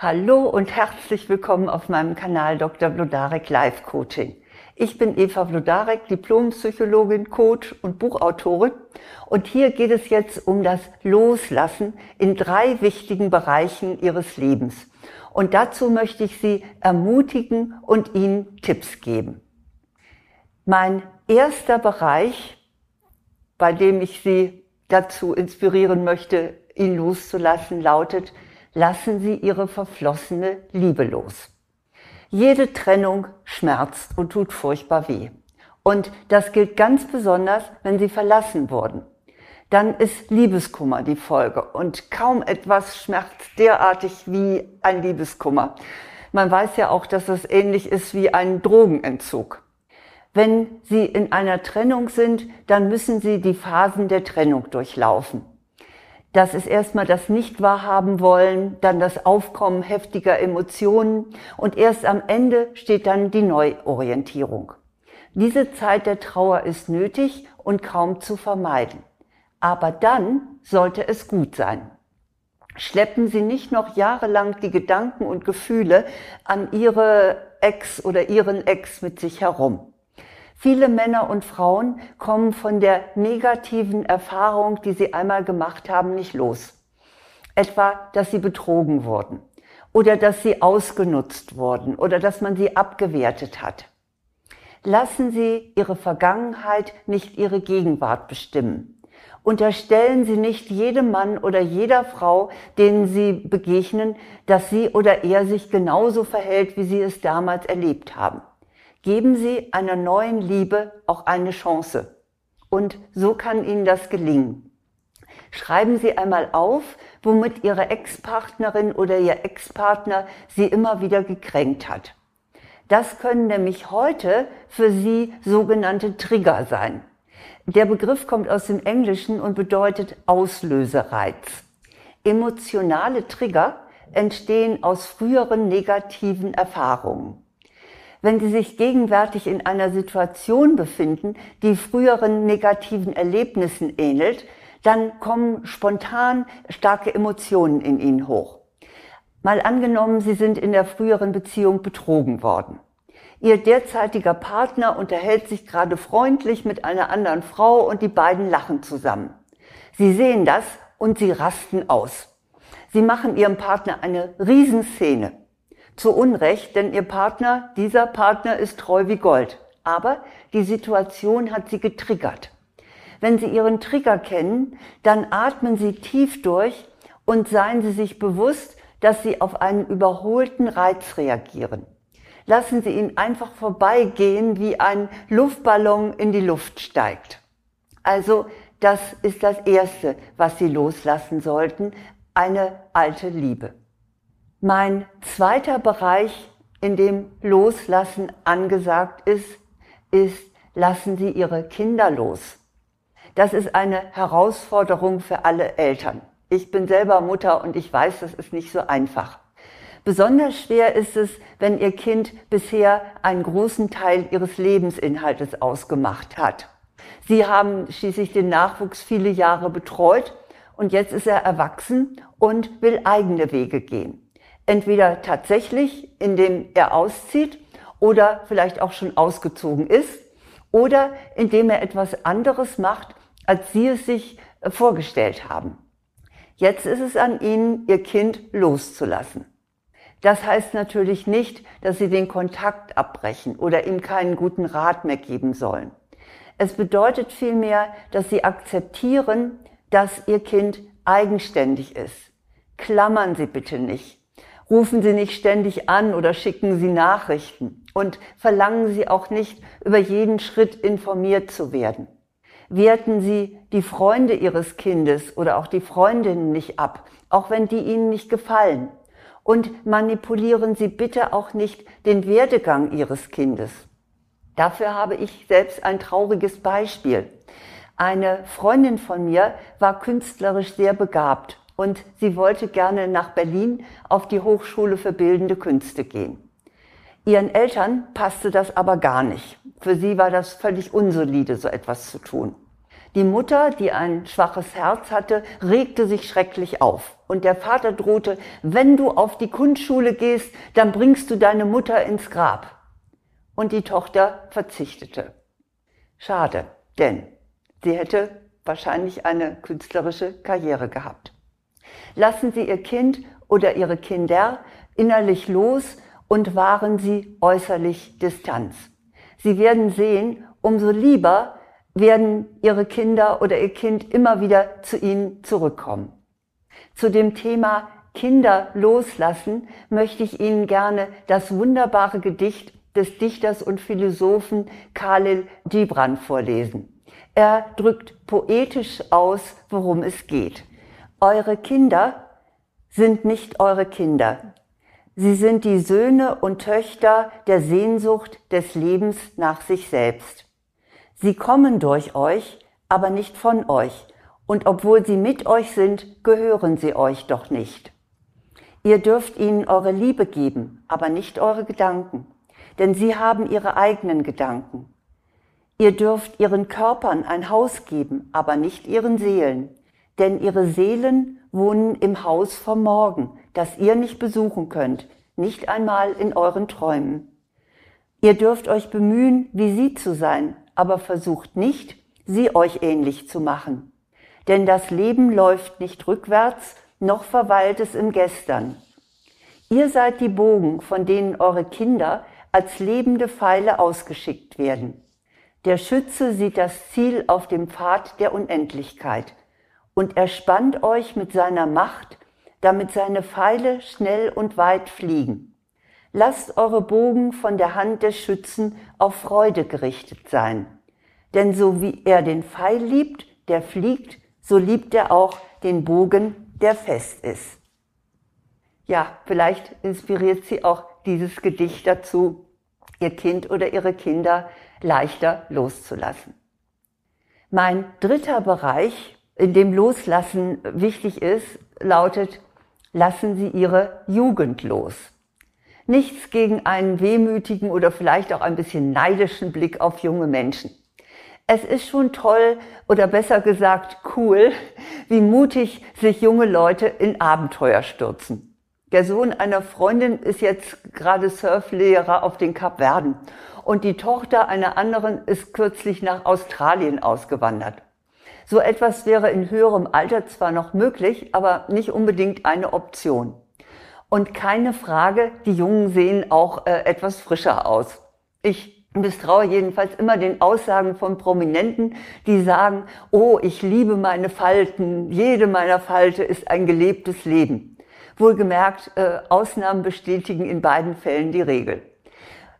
Hallo und herzlich willkommen auf meinem Kanal Dr. Blodarek Live Coaching. Ich bin Eva Blodarek, Diplompsychologin, Coach und Buchautorin. Und hier geht es jetzt um das Loslassen in drei wichtigen Bereichen Ihres Lebens. Und dazu möchte ich Sie ermutigen und Ihnen Tipps geben. Mein erster Bereich, bei dem ich Sie dazu inspirieren möchte, ihn loszulassen, lautet, lassen Sie Ihre verflossene Liebe los. Jede Trennung schmerzt und tut furchtbar weh. Und das gilt ganz besonders, wenn Sie verlassen wurden. Dann ist Liebeskummer die Folge und kaum etwas schmerzt derartig wie ein Liebeskummer. Man weiß ja auch, dass es ähnlich ist wie ein Drogenentzug. Wenn Sie in einer Trennung sind, dann müssen Sie die Phasen der Trennung durchlaufen. Das ist erstmal das Nicht-Wahrhaben wollen, dann das Aufkommen heftiger Emotionen und erst am Ende steht dann die Neuorientierung. Diese Zeit der Trauer ist nötig und kaum zu vermeiden. Aber dann sollte es gut sein. Schleppen Sie nicht noch jahrelang die Gedanken und Gefühle an Ihre Ex oder Ihren Ex mit sich herum. Viele Männer und Frauen kommen von der negativen Erfahrung, die sie einmal gemacht haben, nicht los. Etwa, dass sie betrogen wurden oder dass sie ausgenutzt wurden oder dass man sie abgewertet hat. Lassen Sie Ihre Vergangenheit nicht Ihre Gegenwart bestimmen. Unterstellen Sie nicht jedem Mann oder jeder Frau, denen Sie begegnen, dass sie oder er sich genauso verhält, wie Sie es damals erlebt haben. Geben Sie einer neuen Liebe auch eine Chance. Und so kann Ihnen das gelingen. Schreiben Sie einmal auf, womit Ihre Ex-Partnerin oder Ihr Ex-Partner Sie immer wieder gekränkt hat. Das können nämlich heute für Sie sogenannte Trigger sein. Der Begriff kommt aus dem Englischen und bedeutet Auslösereiz. Emotionale Trigger entstehen aus früheren negativen Erfahrungen wenn Sie sich gegenwärtig in einer Situation befinden, die früheren negativen Erlebnissen ähnelt, dann kommen spontan starke Emotionen in Ihnen hoch. Mal angenommen, Sie sind in der früheren Beziehung betrogen worden. Ihr derzeitiger Partner unterhält sich gerade freundlich mit einer anderen Frau und die beiden lachen zusammen. Sie sehen das und Sie rasten aus. Sie machen Ihrem Partner eine Riesenszene zu Unrecht, denn ihr Partner, dieser Partner ist treu wie Gold. Aber die Situation hat sie getriggert. Wenn Sie Ihren Trigger kennen, dann atmen Sie tief durch und seien Sie sich bewusst, dass Sie auf einen überholten Reiz reagieren. Lassen Sie ihn einfach vorbeigehen, wie ein Luftballon in die Luft steigt. Also das ist das Erste, was Sie loslassen sollten, eine alte Liebe. Mein zweiter Bereich, in dem Loslassen angesagt ist, ist, lassen Sie Ihre Kinder los. Das ist eine Herausforderung für alle Eltern. Ich bin selber Mutter und ich weiß, das ist nicht so einfach. Besonders schwer ist es, wenn Ihr Kind bisher einen großen Teil Ihres Lebensinhaltes ausgemacht hat. Sie haben schließlich den Nachwuchs viele Jahre betreut und jetzt ist er erwachsen und will eigene Wege gehen. Entweder tatsächlich, indem er auszieht oder vielleicht auch schon ausgezogen ist oder indem er etwas anderes macht, als Sie es sich äh, vorgestellt haben. Jetzt ist es an Ihnen, Ihr Kind loszulassen. Das heißt natürlich nicht, dass Sie den Kontakt abbrechen oder ihm keinen guten Rat mehr geben sollen. Es bedeutet vielmehr, dass Sie akzeptieren, dass Ihr Kind eigenständig ist. Klammern Sie bitte nicht. Rufen Sie nicht ständig an oder schicken Sie Nachrichten und verlangen Sie auch nicht, über jeden Schritt informiert zu werden. Werten Sie die Freunde Ihres Kindes oder auch die Freundinnen nicht ab, auch wenn die Ihnen nicht gefallen. Und manipulieren Sie bitte auch nicht den Werdegang Ihres Kindes. Dafür habe ich selbst ein trauriges Beispiel. Eine Freundin von mir war künstlerisch sehr begabt und sie wollte gerne nach Berlin auf die Hochschule für bildende Künste gehen. Ihren Eltern passte das aber gar nicht. Für sie war das völlig unsolide, so etwas zu tun. Die Mutter, die ein schwaches Herz hatte, regte sich schrecklich auf. Und der Vater drohte, wenn du auf die Kunstschule gehst, dann bringst du deine Mutter ins Grab. Und die Tochter verzichtete. Schade, denn sie hätte wahrscheinlich eine künstlerische Karriere gehabt. Lassen Sie Ihr Kind oder Ihre Kinder innerlich los und wahren Sie äußerlich Distanz. Sie werden sehen, umso lieber werden Ihre Kinder oder Ihr Kind immer wieder zu Ihnen zurückkommen. Zu dem Thema Kinder loslassen möchte ich Ihnen gerne das wunderbare Gedicht des Dichters und Philosophen Khalil Gibran vorlesen. Er drückt poetisch aus, worum es geht. Eure Kinder sind nicht eure Kinder. Sie sind die Söhne und Töchter der Sehnsucht des Lebens nach sich selbst. Sie kommen durch euch, aber nicht von euch, und obwohl sie mit euch sind, gehören sie euch doch nicht. Ihr dürft ihnen eure Liebe geben, aber nicht eure Gedanken, denn sie haben ihre eigenen Gedanken. Ihr dürft ihren Körpern ein Haus geben, aber nicht ihren Seelen, denn ihre Seelen wohnen im Haus vom Morgen, das ihr nicht besuchen könnt, nicht einmal in euren Träumen. Ihr dürft euch bemühen, wie sie zu sein, aber versucht nicht, sie euch ähnlich zu machen. Denn das Leben läuft nicht rückwärts, noch verweilt es im Gestern. Ihr seid die Bogen, von denen eure Kinder als lebende Pfeile ausgeschickt werden. Der Schütze sieht das Ziel auf dem Pfad der Unendlichkeit und er spannt euch mit seiner Macht, damit seine Pfeile schnell und weit fliegen. Lasst eure Bogen von der Hand des Schützen auf Freude gerichtet sein. Denn so wie er den Pfeil liebt, der fliegt, so liebt er auch den Bogen, der fest ist. Ja, vielleicht inspiriert sie auch dieses Gedicht dazu, ihr Kind oder ihre Kinder leichter loszulassen. Mein dritter Bereich in dem Loslassen wichtig ist, lautet, lassen Sie Ihre Jugend los. Nichts gegen einen wehmütigen oder vielleicht auch ein bisschen neidischen Blick auf junge Menschen. Es ist schon toll oder besser gesagt cool, wie mutig sich junge Leute in Abenteuer stürzen. Der Sohn einer Freundin ist jetzt gerade Surflehrer auf den Kapverden und die Tochter einer anderen ist kürzlich nach Australien ausgewandert. So etwas wäre in höherem Alter zwar noch möglich, aber nicht unbedingt eine Option. Und keine Frage, die Jungen sehen auch äh, etwas frischer aus. Ich misstraue jedenfalls immer den Aussagen von Prominenten, die sagen, oh, ich liebe meine Falten, jede meiner Falte ist ein gelebtes Leben. Wohlgemerkt, äh, Ausnahmen bestätigen in beiden Fällen die Regel.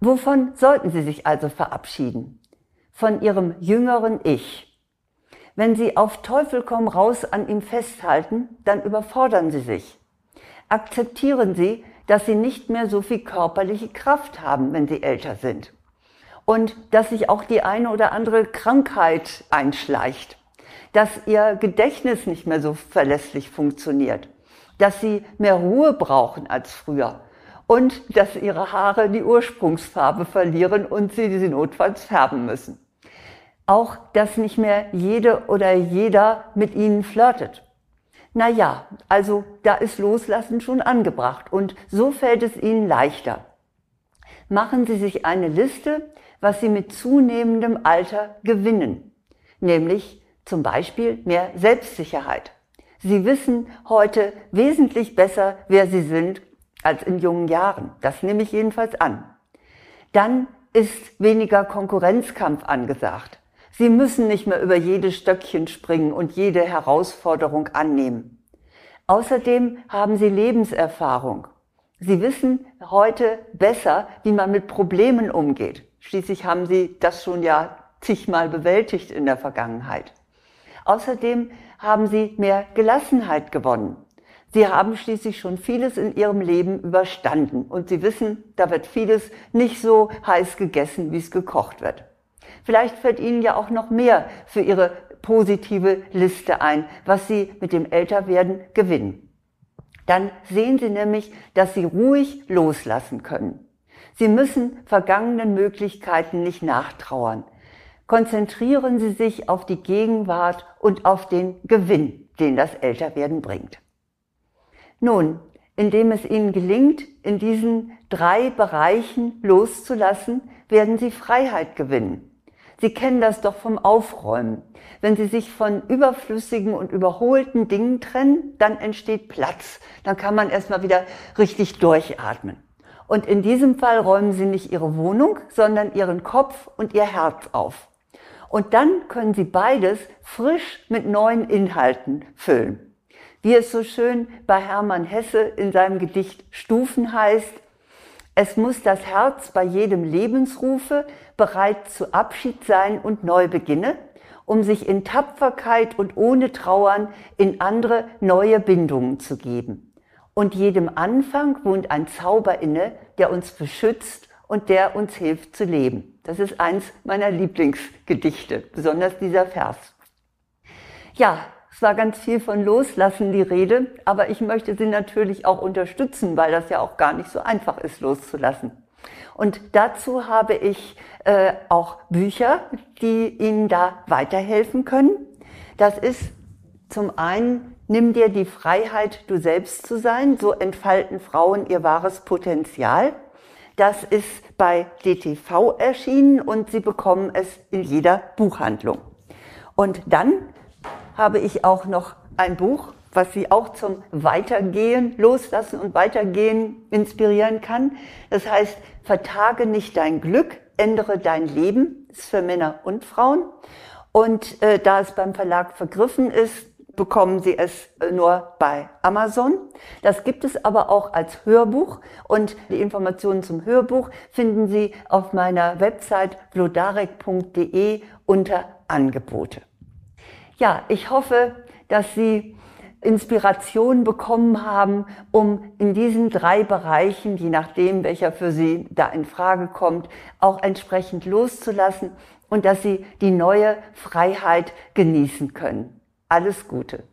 Wovon sollten Sie sich also verabschieden? Von Ihrem jüngeren Ich, wenn Sie auf Teufel komm raus an ihm festhalten, dann überfordern Sie sich. Akzeptieren Sie, dass Sie nicht mehr so viel körperliche Kraft haben, wenn Sie älter sind. Und dass sich auch die eine oder andere Krankheit einschleicht. Dass Ihr Gedächtnis nicht mehr so verlässlich funktioniert. Dass Sie mehr Ruhe brauchen als früher. Und dass Ihre Haare die Ursprungsfarbe verlieren und Sie sie notfalls färben müssen. Auch, dass nicht mehr jede oder jeder mit ihnen flirtet. Na ja, also da ist Loslassen schon angebracht und so fällt es ihnen leichter. Machen Sie sich eine Liste, was Sie mit zunehmendem Alter gewinnen, nämlich zum Beispiel mehr Selbstsicherheit. Sie wissen heute wesentlich besser, wer Sie sind, als in jungen Jahren. Das nehme ich jedenfalls an. Dann ist weniger Konkurrenzkampf angesagt. Sie müssen nicht mehr über jedes Stöckchen springen und jede Herausforderung annehmen. Außerdem haben Sie Lebenserfahrung. Sie wissen heute besser, wie man mit Problemen umgeht. Schließlich haben Sie das schon ja zigmal bewältigt in der Vergangenheit. Außerdem haben Sie mehr Gelassenheit gewonnen. Sie haben schließlich schon vieles in Ihrem Leben überstanden und Sie wissen, da wird vieles nicht so heiß gegessen, wie es gekocht wird. Vielleicht fällt Ihnen ja auch noch mehr für Ihre positive Liste ein, was Sie mit dem Älterwerden gewinnen. Dann sehen Sie nämlich, dass Sie ruhig loslassen können. Sie müssen vergangenen Möglichkeiten nicht nachtrauern. Konzentrieren Sie sich auf die Gegenwart und auf den Gewinn, den das Älterwerden bringt. Nun, indem es Ihnen gelingt, in diesen drei Bereichen loszulassen, werden Sie Freiheit gewinnen. Sie kennen das doch vom Aufräumen. Wenn Sie sich von überflüssigen und überholten Dingen trennen, dann entsteht Platz. Dann kann man erstmal wieder richtig durchatmen. Und in diesem Fall räumen Sie nicht Ihre Wohnung, sondern Ihren Kopf und Ihr Herz auf. Und dann können Sie beides frisch mit neuen Inhalten füllen. Wie es so schön bei Hermann Hesse in seinem Gedicht Stufen heißt, es muss das Herz bei jedem Lebensrufe bereit zu Abschied sein und Neubeginne, um sich in Tapferkeit und ohne Trauern in andere neue Bindungen zu geben. Und jedem Anfang wohnt ein Zauber inne, der uns beschützt und der uns hilft zu leben. Das ist eins meiner Lieblingsgedichte, besonders dieser Vers. Ja, es war ganz viel von Loslassen die Rede, aber ich möchte Sie natürlich auch unterstützen, weil das ja auch gar nicht so einfach ist, loszulassen. Und dazu habe ich äh, auch Bücher, die Ihnen da weiterhelfen können. Das ist zum einen, nimm dir die Freiheit, du selbst zu sein. So entfalten Frauen ihr wahres Potenzial. Das ist bei DTV erschienen und Sie bekommen es in jeder Buchhandlung. Und dann habe ich auch noch ein Buch, was Sie auch zum Weitergehen, Loslassen und Weitergehen inspirieren kann. Das heißt, vertage nicht dein Glück, ändere dein Leben. Das ist für Männer und Frauen. Und äh, da es beim Verlag vergriffen ist, bekommen Sie es äh, nur bei Amazon. Das gibt es aber auch als Hörbuch und die Informationen zum Hörbuch finden Sie auf meiner Website blodarek.de unter Angebote. Ja, ich hoffe, dass Sie Inspiration bekommen haben, um in diesen drei Bereichen, je nachdem, welcher für Sie da in Frage kommt, auch entsprechend loszulassen und dass Sie die neue Freiheit genießen können. Alles Gute.